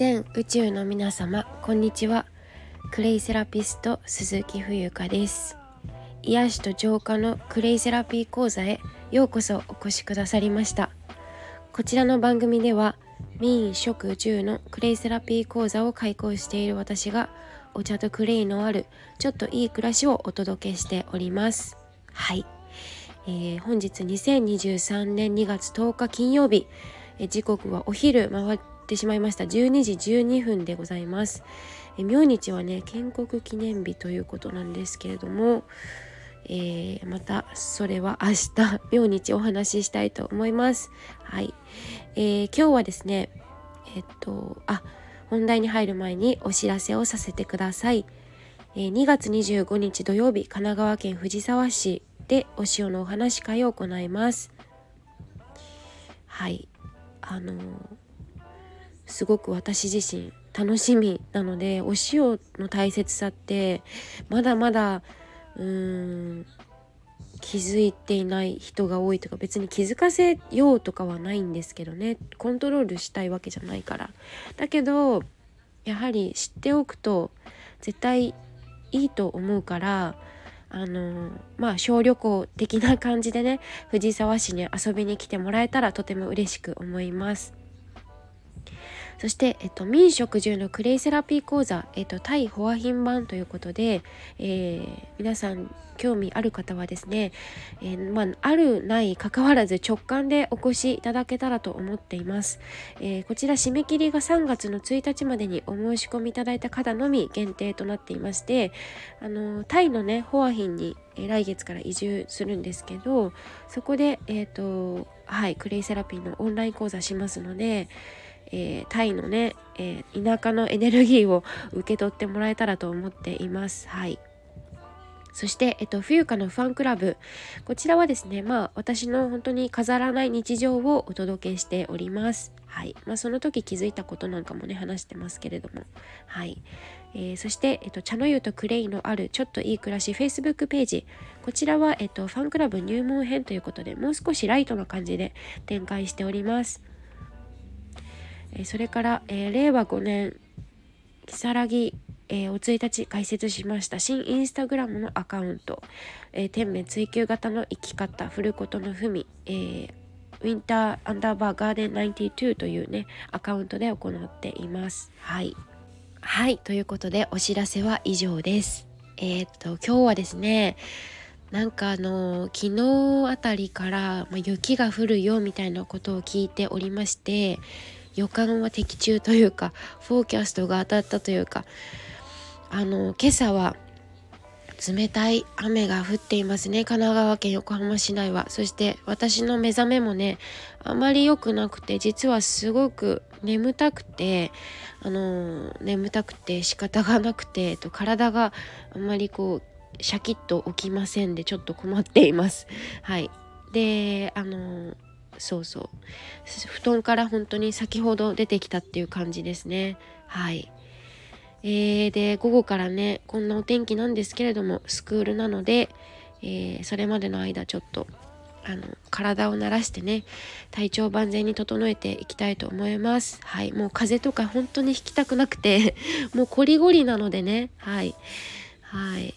全宇宙の皆様こんにちは。クレイセラピスト鈴木冬香です。癒しと浄化のクレイセラピー講座へようこそお越しくださりました。こちらの番組では民食住のクレイセラピー講座を開講している私がお茶とクレイのあるちょっといい暮らしをお届けしております。はい、えー、本日2023年2月10日金曜日。時刻はお昼回ってしまいました。12時12分でございます。え明日はね建国記念日ということなんですけれども、えー、またそれは明日明日お話ししたいと思います。はい、えー、今日はですねえっとあ本題に入る前にお知らせをさせてください、えー、2月25日土曜日神奈川県藤沢市でお塩のお話会を行います。はい。あのすごく私自身楽しみなのでお塩の大切さってまだまだうーん気づいていない人が多いとか別に気づかせようとかはないんですけどねコントロールしたいわけじゃないからだけどやはり知っておくと絶対いいと思うからあのまあ小旅行的な感じでね藤沢市に遊びに来てもらえたらとても嬉しく思います。そして、えっと、民食住のクレイセラピー講座、えっと、タイホアヒン版ということで、えー、皆さん興味ある方はですね、えー、まあ、あるない関わらず直感でお越しいただけたらと思っています、えー、こちら締め切りが3月の1日までにお申し込みいただいた方のみ限定となっていましてあのタイのねホアヒンに、来月から移住するんですけどそこでえっ、とはいクレイセラピーのオンライン講座しますのでえー、タイのね、えー、田舎のエネルギーを受け取ってもらえたらと思っています。はいそして、えっと、冬香のファンクラブ。こちらはですね、まあ、私の本当に飾らない日常をお届けしております。はい。まあ、その時気づいたことなんかもね、話してますけれども。はい。えー、そして、えっと、茶の湯とクレイのあるちょっといい暮らし Facebook ページ。こちらは、えっと、ファンクラブ入門編ということで、もう少しライトな感じで展開しております。それから、え令和5年如月えー、お1日開設しました新インスタグラムのアカウント、えー、天命追求型の生き方振ることのふみ、えー、ウィンターアンダーバーガーデン92というねアカウントで行っています。はい。はいということでお知らせは以上です。えー、っと今日はですねなんかあの昨日あたりから、まあ、雪が降るよみたいなことを聞いておりまして予感は的中というかフォーキャストが当たったというかあの今朝は冷たい雨が降っていますね。神奈川県横浜市内は。そして私の目覚めもねあまり良くなくて実はすごく眠たくてあの眠たくて仕方がなくてと体があまりこうシャキッと起きませんでちょっと困っています。はい。であのそうそう。布団から本当に先ほど出てきたっていう感じですね。はい。えー、で午後からねこんなお天気なんですけれどもスクールなので、えー、それまでの間ちょっとあの体を慣らしてね体調万全に整えていきたいと思います。はい。もう風邪とか本当にひきたくなくて もうこりごりなのでね。はい。はい。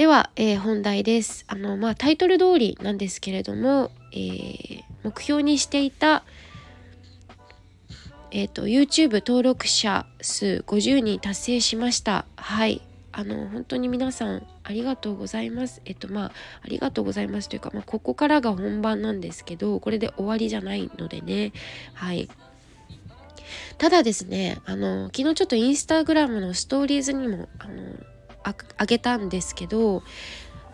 では、えー、本題です。あの、まあ、タイトル通りなんですけれども、えー、目標にしていた、えっ、ー、と、YouTube 登録者数50人達成しました。はい。あの、本当に皆さんありがとうございます。えっと、まあ、ありがとうございますというか、まあ、ここからが本番なんですけど、これで終わりじゃないのでね。はい。ただですね、あの、昨日ちょっとインスタグラムのストーリーズにも、あの、あげたんですけど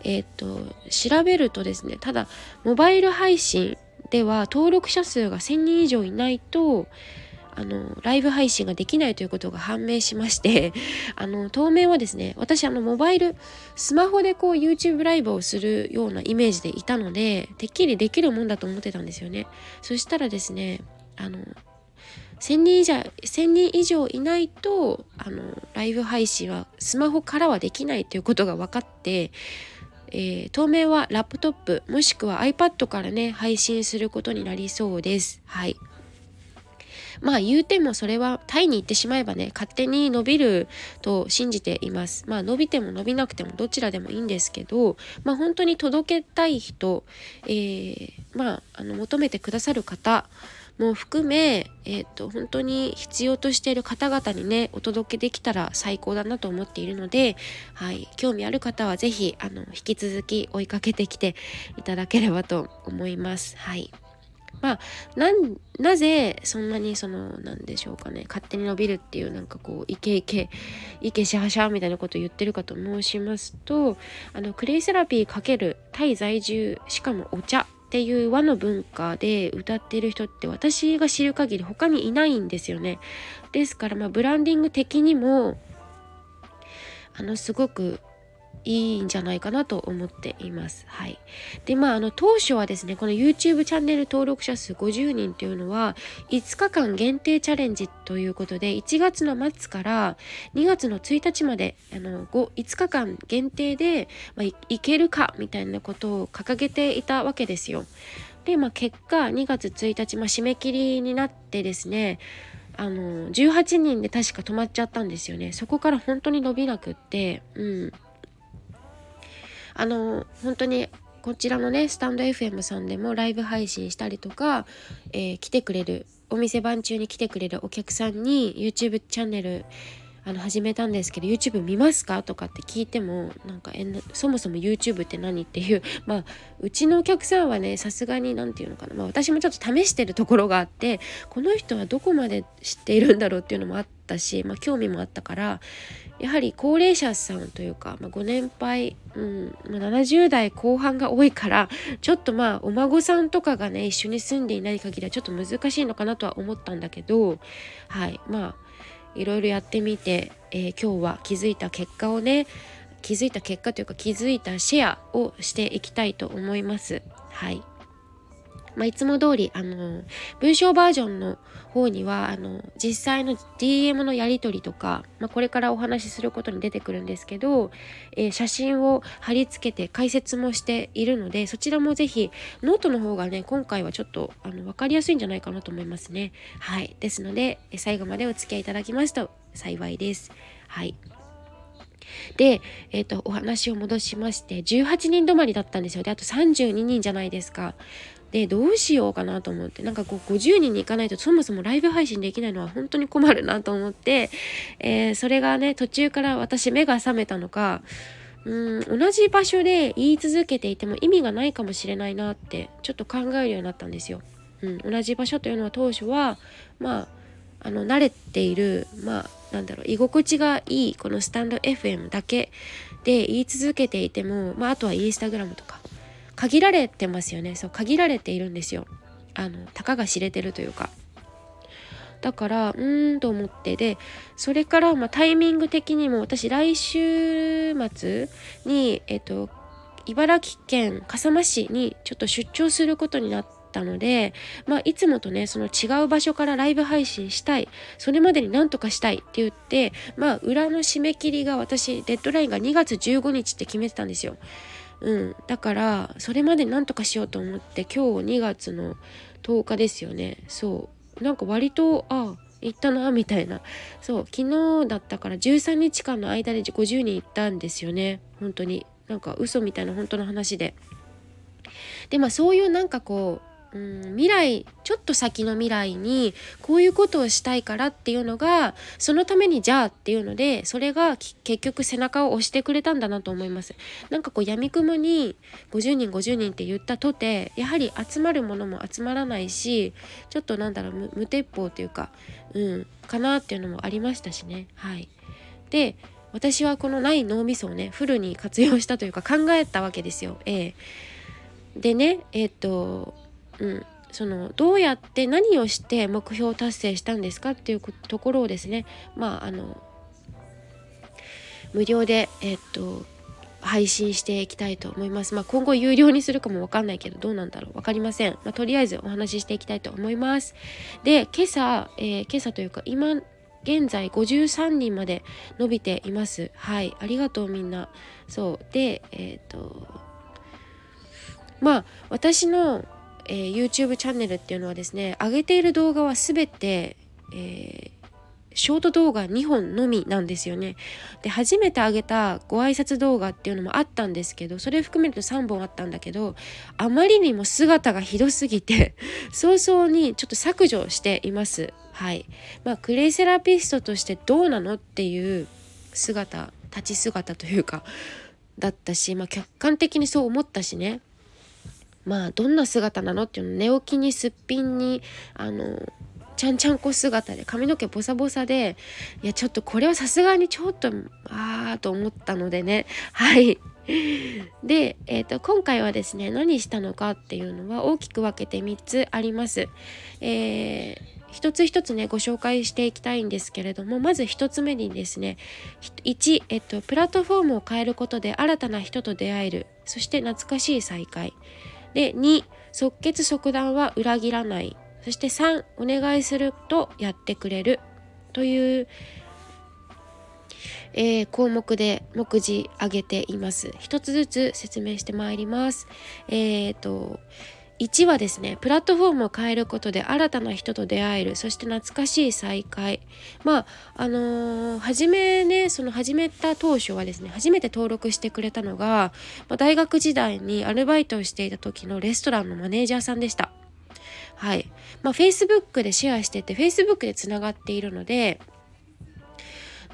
えっ、ー、と調べるとですねただモバイル配信では登録者数が1000人以上いないとあのライブ配信ができないということが判明しまして あの当面はですね私あのモバイルスマホでこう YouTube ライブをするようなイメージでいたのでてっきりできるもんだと思ってたんですよね。そしたらですねあの1000人以上 ,1 人以上いないとあのライブ配信はスマホからはできないということが分かって、えー、当面はラップトップもしくは iPad からね配信することになりそうです。はいまあ言うてもそれはタイに行ってしまえばね勝手に伸びると信じていますまあ伸びても伸びなくてもどちらでもいいんですけどまあ本当に届けたい人、えー、まああの求めてくださる方も含め、えーと、本当に必要としている方々にねお届けできたら最高だなと思っているので、はい、興味ある方は是非あの引き続き追いかけてきていただければと思います。はいまあなぜそんなにそのなんでしょうかね勝手に伸びるっていうなんかこうイケイケイケシャシャみたいなことを言ってるかと申しますとあのクレイセラピー×タイ在住しかもお茶っていう和の文化で歌っている人って私が知る限り他にいないんですよね。ですからまあブランディング的にもあのすごくいいんじゃないかなと思っています。はい。で、まあ、あの、当初はですね、この YouTube チャンネル登録者数50人というのは、5日間限定チャレンジということで、1月の末から2月の1日まで、あの、5, 5日間限定で、まあ、いいけるかみたいなことを掲げていたわけですよ。で、まあ、結果、2月1日、まあ、締め切りになってですね、あの18人で確か止まっちゃったんですよねそこから本当に伸びなくってうんあの本当にこちらのねスタンド FM さんでもライブ配信したりとか、えー、来てくれるお店番中に来てくれるお客さんに YouTube チャンネルあの始めたんですけど YouTube 見ますかとかって聞いてもなんかえそもそも YouTube って何っていう まあうちのお客さんはねさすがに何て言うのかな、まあ、私もちょっと試してるところがあってこの人はどこまで知っているんだろうっていうのもあったし、まあ、興味もあったからやはり高齢者さんというか、まあ、ご年配、うん、70代後半が多いからちょっとまあお孫さんとかがね一緒に住んでいない限りはちょっと難しいのかなとは思ったんだけどはいまあいろいろやってみて、えー、今日は気づいた結果をね気づいた結果というか気づいたシェアをしていきたいと思います。はいまあ、いつも通りあの文章バージョンの方にはあの実際の DM のやり取りとか、まあ、これからお話しすることに出てくるんですけど、えー、写真を貼り付けて解説もしているのでそちらもぜひノートの方がね今回はちょっとあの分かりやすいんじゃないかなと思いますね。はいですので最後までお付き合いいただきますと幸いです。はいで、えっ、ー、と、お話を戻しまして、18人止まりだったんですよ。で、あと32人じゃないですか。でどうしようかなと思って。なんかこう50人に行かないとそもそもライブ配信できないのは本当に困るなと思って、えー、それがね途中から私目が覚めたのかうん同じ場所で言い続けていても意味がないかもしれないなってちょっと考えるようになったんですよ。うん、同じ場所というのは当初はまああの慣れているまあなんだろう居心地がいいこのスタンド FM だけで言い続けていても、まあ、あとはインスタグラムとか。限られてますよね。そう限られているんですよ。あのたかが知れてるというか。だからうーんと思ってでそれからまあタイミング的にも私来週末にえっと茨城県笠間市にちょっと出張することになったので、まあ、いつもとねその違う場所からライブ配信したい。それまでになんとかしたいって言ってまあ裏の締め切りが私デッドラインが2月15日って決めてたんですよ。うん、だからそれまで何とかしようと思って今日2月の10日ですよね。そう。なんか割とあ行ったなみたいな。そう。昨日だったから13日間の間で50人行ったんですよね。本当に。なんか嘘みたいな本当の話で。でまあそういうなんかこううん未来ちょっと先の未来にこういうことをしたいからっていうのがそのためにじゃあっていうのでそれが結局背中を押してくれたんだなと思います。なんかこうやみくもに50人50人って言ったとてやはり集まるものも集まらないしちょっとなんだろう無鉄砲っていうかうんかなっていうのもありましたしね。はい。で私はこのない脳みそをねフルに活用したというか考えたわけですよ。ええ。でねえっ、とうん、そのどうやって何をして目標達成したんですかっていうところをですねまああの無料でえっと配信していきたいと思います。まあ、今後有料にするかもわかんないけどどうなんだろう分かりません。まあ、とりあえずお話ししていきたいと思います。で今朝、えー、今朝というか今現在53人まで伸びています。はいありがとうみんな。そうでえっ、ー、とまあ私のえー、YouTube チャンネルっていうのはですね上げている動画は全てえーショート動画2本のみなんですよね。で初めて上げたご挨拶動画っていうのもあったんですけどそれ含めると3本あったんだけどあまりにも姿がひどすぎて 早々にちょっと削除しています。はい。まあクレイセラピストとしてどうなのっていう姿立ち姿というかだったし、まあ、客観的にそう思ったしねまあどんな姿なのっていうの寝起きにすっぴんにあのちゃんちゃんこ姿で髪の毛ボサボサでいやちょっとこれはさすがにちょっとああと思ったのでね。はい。で、えーと、今回はですね何したのかっていうのは大きく分けて3つあります。えー、一つ一つねご紹介していきたいんですけれどもまず1つ目にですね1、えっと、プラットフォームを変えることで新たな人と出会える。そして懐かしい再会。で2即決即断は裏切らない。そして3お願いするとやってくれる。という、えー、項目で目次挙げています。一つずつ説明してまいります。えっ、ー、と1はですねプラットフォームを変えることで新たな人と出会えるそして懐かしい再会まああのー、初めねその始めた当初はですね初めて登録してくれたのが、まあ、大学時代にアルバイトをしていた時のレストランのマネージャーさんでしたはい。まあ、Facebook でシェアしてて、Facebook でつながっているので、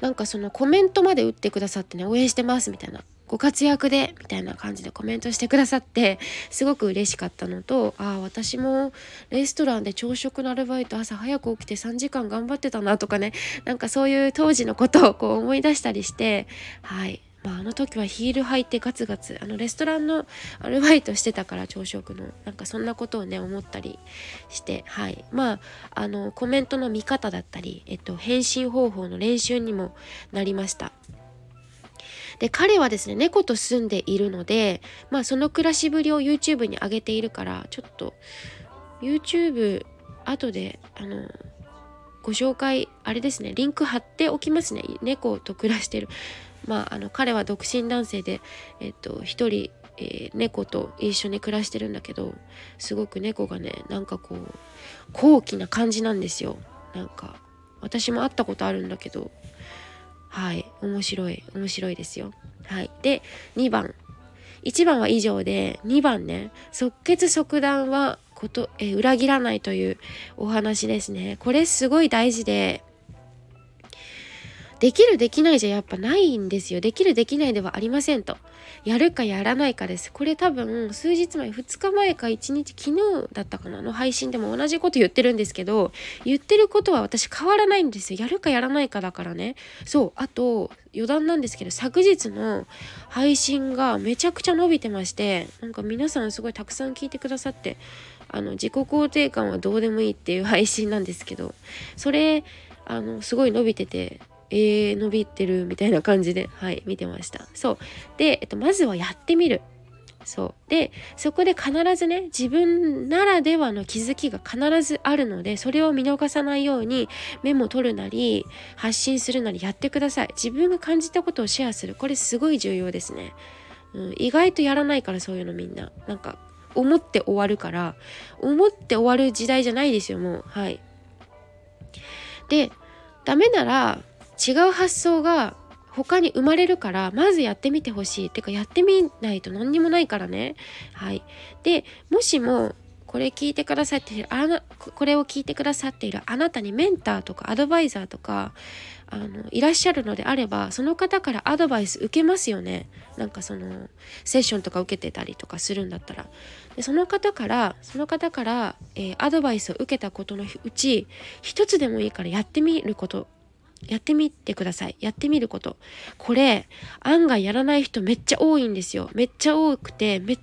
なんかそのコメントまで打ってくださってね、応援してますみたいな。ご活躍でみたいな感じでコメントしてくださってすごく嬉しかったのとああ私もレストランで朝食のアルバイト朝早く起きて3時間頑張ってたなとかねなんかそういう当時のことをこう思い出したりしてはいまあ、あの時はヒール履いてガツガツあのレストランのアルバイトしてたから朝食のなんかそんなことをね思ったりしてはいまああのコメントの見方だったり、えっと、返信方法の練習にもなりました。で彼はですね猫と住んでいるのでまあその暮らしぶりを YouTube に上げているからちょっと YouTube 後であのご紹介あれですねリンク貼っておきますね。猫と暮らしてる。まあ、あの彼は独身男性で、えっと、一人、えー、猫と一緒に暮らしてるんだけどすごく猫がねなんかこう高貴な感じなんですよ。なんか私も会ったことあるんだけどはい。面白い。面白いですよ。はい。で2番。1番は以上で2番ね。即決即断はこと、え、裏切らないというお話ですね。これすごい大事でできるできないじゃやっぱないんですよ。できるできないではありませんと。やるかやらないかです。これ多分数日前、2日前か1日、昨日だったかなの配信でも同じこと言ってるんですけど、言ってることは私変わらないんですよ。やるかやらないかだからね。そう。あと、余談なんですけど、昨日の配信がめちゃくちゃ伸びてまして、なんか皆さんすごいたくさん聞いてくださって、あの、自己肯定感はどうでもいいっていう配信なんですけど、それ、あの、すごい伸びてて、えー、伸びてるみたいな感じで、はい、見てました。そう。で、えっと、まずはやってみる。そう。で、そこで必ずね、自分ならではの気づきが必ずあるので、それを見逃さないようにメモ取るなり、発信するなりやってください。自分が感じたことをシェアする。これすごい重要ですね。うん、意外とやらないからそういうのみんな。なんか、思って終わるから、思って終わる時代じゃないですよ、もう。はい。で、ダメなら、違う発想が他に生まれるからまずやってみてほしい。てかやってみないと何にもないからね。はい。でもしもこれ聞いてくださっているあなこれを聞いてくださっているあなたにメンターとかアドバイザーとかあのいらっしゃるのであればその方からアドバイス受けますよね。なんかそのセッションとか受けてたりとかするんだったら。でその方からその方から、えー、アドバイスを受けたことのうち一つでもいいからやってみることやってみてください。やってみること。これ、案外やらない人めっちゃ多いんですよ。めっちゃ多くて、めっ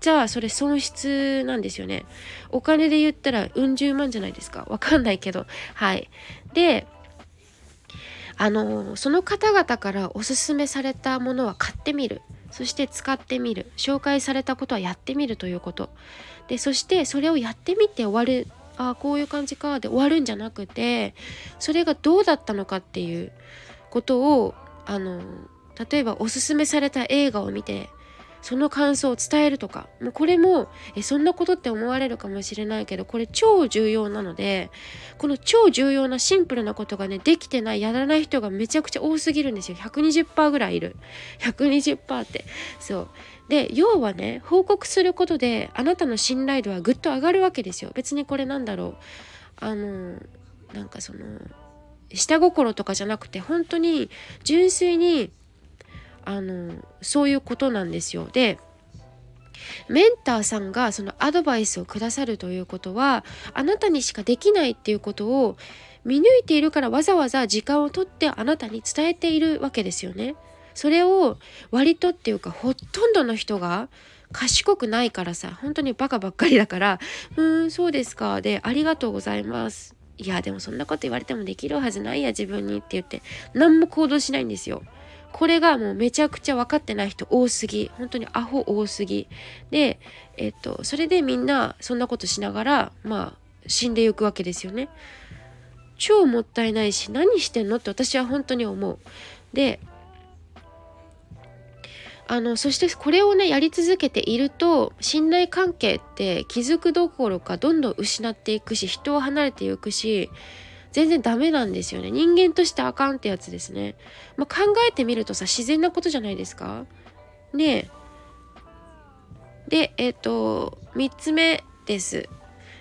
ちゃそれ損失なんですよね。お金で言ったらうん十万じゃないですか。わかんないけど。はい。で、あの、その方々からおすすめされたものは買ってみる。そして使ってみる。紹介されたことはやってみるということ。で、そしてそれをやってみて終わるああこういう感じかで終わるんじゃなくてそれがどうだったのかっていうことをあの例えばおすすめされた映画を見てその感想を伝えるとかもうこれもえそんなことって思われるかもしれないけどこれ超重要なのでこの超重要なシンプルなことがねできてないやらない人がめちゃくちゃ多すぎるんですよ。120%ぐらいいる。120%って。そう。で要はね報告することであなたの信頼度はぐっと上がるわけですよ。別にこれなんだろう。あのなんかその下心とかじゃなくて本当に純粋にあのそういうことなんですよ。でメンターさんがそのアドバイスをくださるということはあなたにしかできないっていうことを見抜いているからわざわざ時間をとってあなたに伝えているわけですよね。それを割とっていうかほとんどの人が賢くないからさ本当にバカばっかりだから「うーんそうですか」で「ありがとうございます」いやでもそんなこと言われてもできるはずないや自分にって言って何も行動しないんですよ。これがもうめちゃくちゃ分かってない人多すぎ本当にアホ多すぎでえっとそれでみんなそんなことしながらまあ死んでいくわけですよね。超もったいないし何してんのって私は本当に思う。であのそしてこれをねやり続けていると信頼関係って気づくどころかどんどん失っていくし人を離れていくし全然ダメなんですよね。人間としてあかんってやつですね、まあ、考えてみるとさ自然なことじゃないですか？ねでえっ、ー、と3つ目です。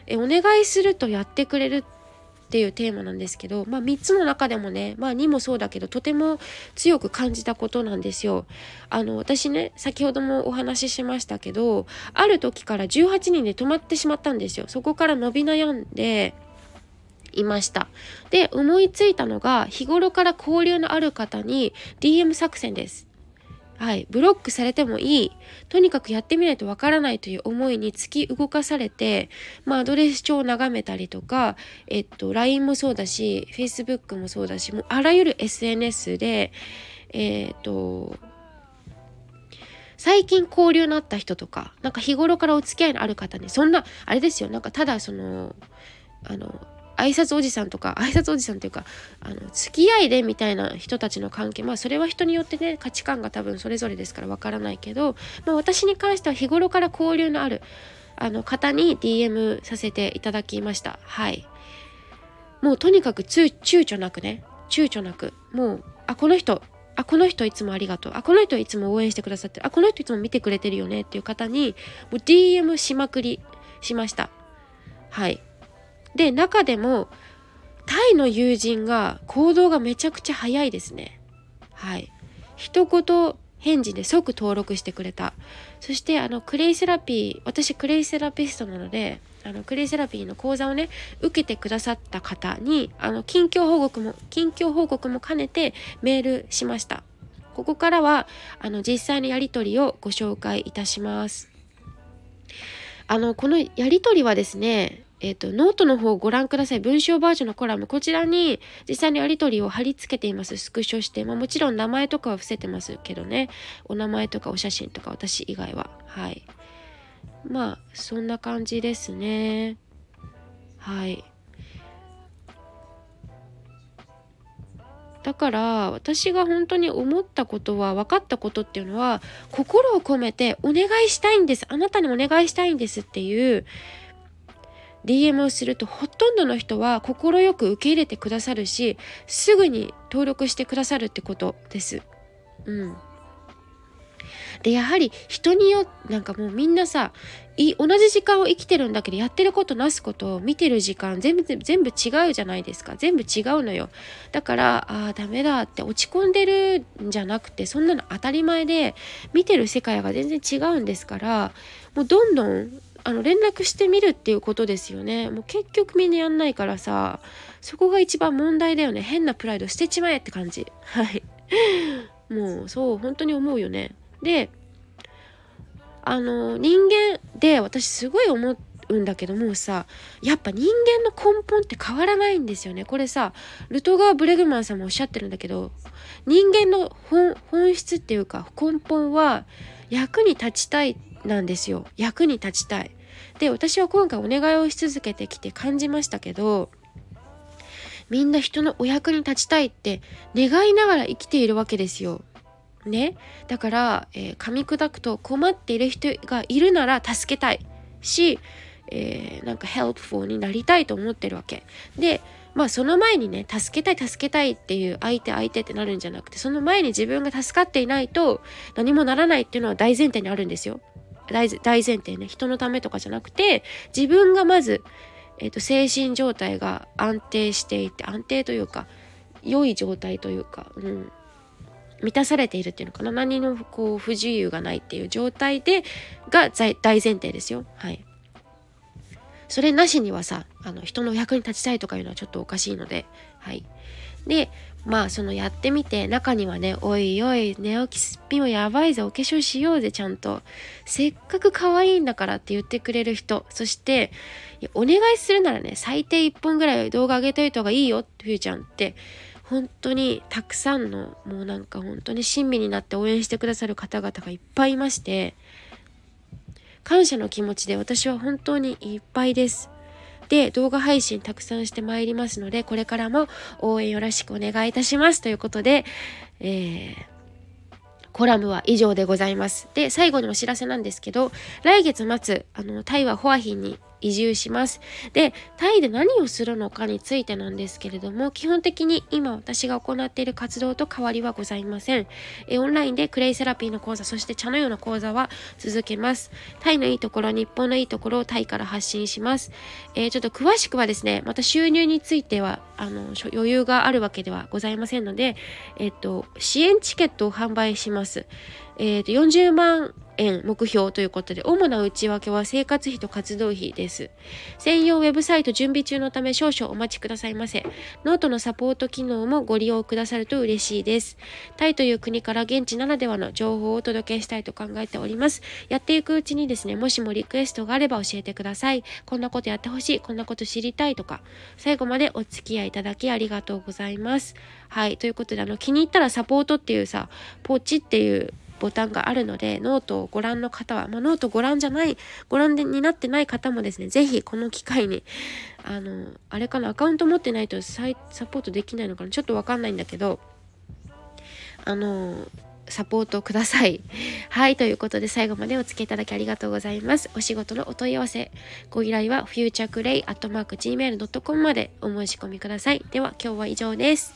えお願いするとやってくれるっっていうテーマなんですけど、まあ、3つの中でもね、まあ、2もそうだけどとても強く感じたことなんですよ。あの私ね先ほどもお話ししましたけどある時から18人で止まってしまったんですよ。そこから伸び悩んでいました。で思いついたのが日頃から交流のある方に DM 作戦です。はい、ブロックされてもいい。とにかくやってみないとわからないという思いに突き動かされて、まあ、アドレス帳を眺めたりとか、えっと、LINE もそうだし Facebook もそうだしもうあらゆる SNS でえっと最近交流のあった人とかなんか日頃からお付き合いのある方にそんなあれですよなんかただそのあの挨拶おじさんとか挨拶おじさんっていうかあの付き合いでみたいな人たちの関係まあそれは人によってね価値観が多分それぞれですからわからないけど、まあ、私に関しては日頃から交流のあるあの方に DM させていただきました。はい。もうとにかく躊躇なくね躊躇なくもうあこの人あこの人いつもありがとうあこの人いつも応援してくださってるあこの人いつも見てくれてるよねっていう方にもう DM しまくりしました。はい。で中でもタイの友人が行動がめちゃくちゃ早いですね。はい。一言返事で即登録してくれた。そしてあのクレイセラピー私クレイセラピストなのであのクレイセラピーの講座をね受けてくださった方にあの近況報告も近況報告も兼ねてメールしました。ここからはあの実際のやり取りをご紹介いたします。あのこのやり取りはですねえっ、ー、と、ノートの方をご覧ください。文章バージョンのコラム。こちらに実際にやり取りを貼り付けています。スクショして。まあもちろん名前とかは伏せてますけどね。お名前とかお写真とか私以外は。はい。まあ、そんな感じですね。はい。だから私が本当に思ったことは分かったことっていうのは心を込めてお願いしたいんですあなたにお願いしたいんですっていう DM をするとほとんどの人は快く受け入れてくださるしすぐに登録してくださるってことです。うん、でやはり人によなんかもうみんなさい同じ時間を生きてるんだけどやってることなすことを見てる時間全部全部違うじゃないですか。全部違うのよ。だからああダメだって落ち込んでるんじゃなくてそんなの当たり前で見てる世界が全然違うんですからもうどんどんあの連絡してみるっていうことですよね。もう結局みんなやんないからさそこが一番問題だよね。変なプライド捨てちまえって感じ。はい。もうそう本当に思うよね。であの人間で私すごい思うんだけどもさやっぱ人間の根本って変わらないんですよね。これさルトガー・ブレグマンさんもおっしゃってるんだけど人間の本質っていうか根本は役に立ちたいなんですよ。役に立ちたい。で私は今回お願いをし続けてきて感じましたけどみんな人のお役に立ちたいって願いながら生きているわけですよ。ね。だから、えー、噛み砕くと困っている人がいるなら助けたい。し、えー、なんか helpful になりたいと思ってるわけ。でまあその前にね助けたい助けたいっていう相手相手ってなるんじゃなくてその前に自分が助かっていないと何もならないっていうのは大前提にあるんですよ。大前提ね人のためとかじゃなくて自分がまず、えーと、精神状態が安定していて安定というか良い状態というか、うん、満たされているっていうのかな。何のこう不自由がないっていう状態でが大前提ですよ。はい。それなしにはさあの人の役に立ちたいとかいうのはちょっとおかしいのではい。でまあそのやってみて中にはね「おいおい寝起きすっぴんはやばいぞお化粧しようぜちゃんと。せっかく可愛いんだから」って言ってくれる人そしてお願いするならね最低1本ぐらい動画上げといた方がいいよふうちゃんって本当にたくさんのもうなんか本当に親身になって応援してくださる方々がいっぱいいまして感謝の気持ちで私は本当にいっぱいです。で動画配信たくさんしてまいりますのでこれからも応援よろしくお願いいたしますということで、えー、コラムは以上でございます。で最後にお知らせなんですけど来月末あのタイはホアヒンに移住します。で、タイで何をするのかについてなんですけれども、基本的に今私が行っている活動と変わりはございません。えオンラインでクレイセラピーの講座、そして茶のような講座は続けます。タイのいいところ、日本のいいところをタイから発信します。え、ちょっと詳しくはですね、また収入については、あの、余裕があるわけではございませんので、えっ、と、支援チケットを販売します。えっ、と、40万円目標ということで、主な内訳は生活費と活動費です。専用ウェブサイト準備中のため少々お待ちくださいませ。ノートのサポート機能もご利用くださると嬉しいです。タイという国から現地ならではの情報をお届けしたいと考えております。やっていくうちにですね、もしもリクエストがあれば教えてください。こんなことやってほしい、こんなこと知りたいとか、最後までお付き合いいただきありがとうございます。はい、ということで、あの、気に入ったらサポートっていうさ、ポチっていうボタンがあるので、ノートをご覧の方は、まあ、ノートご覧じゃない、ご覧になってない方もですね、ぜひこの機会に、あの、あれかな、アカウント持ってないとサポートできないのかな、ちょっとわかんないんだけど、あの、サポートください。はい。ということで、最後までお付きいただきありがとうございます。お仕事のお問い合わせ、ご依頼は futureclay.gmail.com までお申し込みください。では、今日は以上です。